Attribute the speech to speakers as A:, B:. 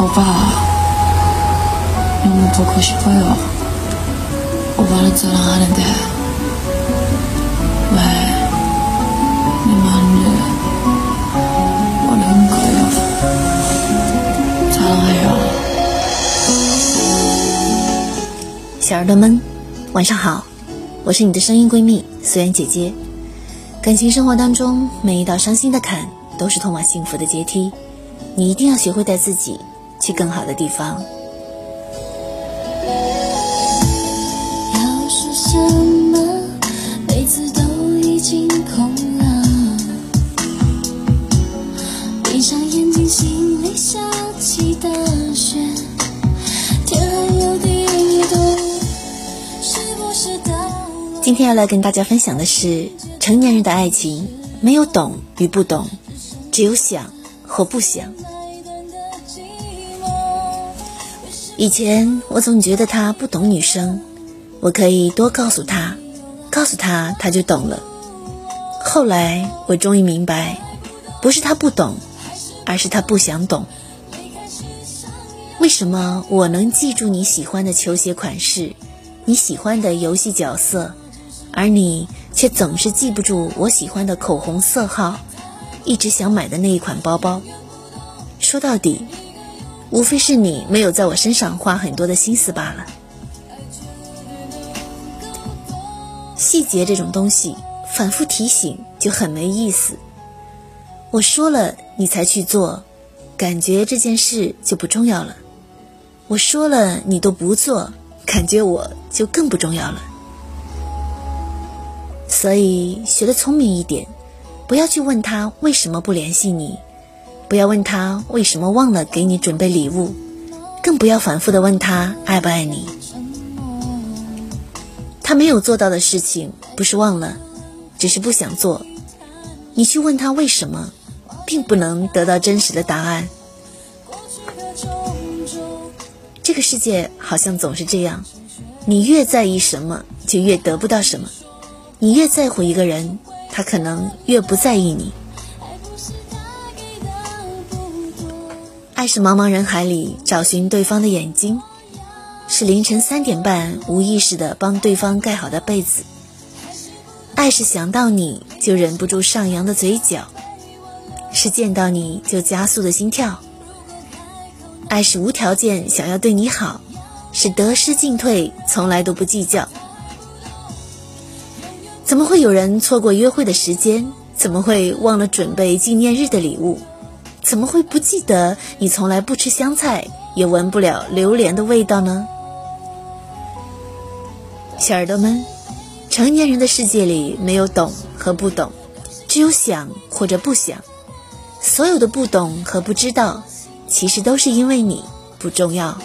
A: 오빠 너무 보고 싶어요. 오빠를 사랑하는데 왜 내 마음을 모르는 거예요? 사랑해요.
B: 小耳朵们，晚上好，我是你的声音闺蜜素媛姐姐。感情生活当中，每一道伤心的坎都是通往幸福的阶梯，你一定要学会带自己 去更好的地方。
C: 要说什么，杯子都已经空了。闭上眼睛，心里下起大雪，天还有地动，是不是到？
B: 今天要来跟大家分享的是，成年人的爱情没有懂与不懂，只有想和不想。以前我总觉得他不懂女生，我可以多告诉他，告诉他他就懂了。后来我终于明白，不是他不懂，而是他不想懂。为什么我能记住你喜欢的球鞋款式，你喜欢的游戏角色，而你却总是记不住我喜欢的口红色号，一直想买的那一款包包？说到底，无非是你没有在我身上花很多的心思罢了。细节这种东西，反复提醒就很没意思。我说了你才去做，感觉这件事就不重要了。我说了你都不做，感觉我就更不重要了。所以学得聪明一点，不要去问他为什么不联系你，不要问他为什么忘了给你准备礼物，更不要反复的问他爱不爱你。他没有做到的事情，不是忘了，只是不想做。你去问他为什么，并不能得到真实的答案。这个世界好像总是这样，你越在意什么，就越得不到什么；你越在乎一个人，他可能越不在意你。爱是茫茫人海里找寻对方的眼睛，是凌晨三点半无意识的帮对方盖好的被子。爱是想到你就忍不住上扬的嘴角，是见到你就加速的心跳。爱是无条件想要对你好，是得失进退从来都不计较。怎么会有人错过约会的时间？怎么会忘了准备纪念日的礼物？怎么会不记得你从来不吃香菜，也闻不了榴莲的味道呢？小耳朵们，成年人的世界里没有懂和不懂，只有想或者不想。所有的不懂和不知道，其实都是因为你不重要。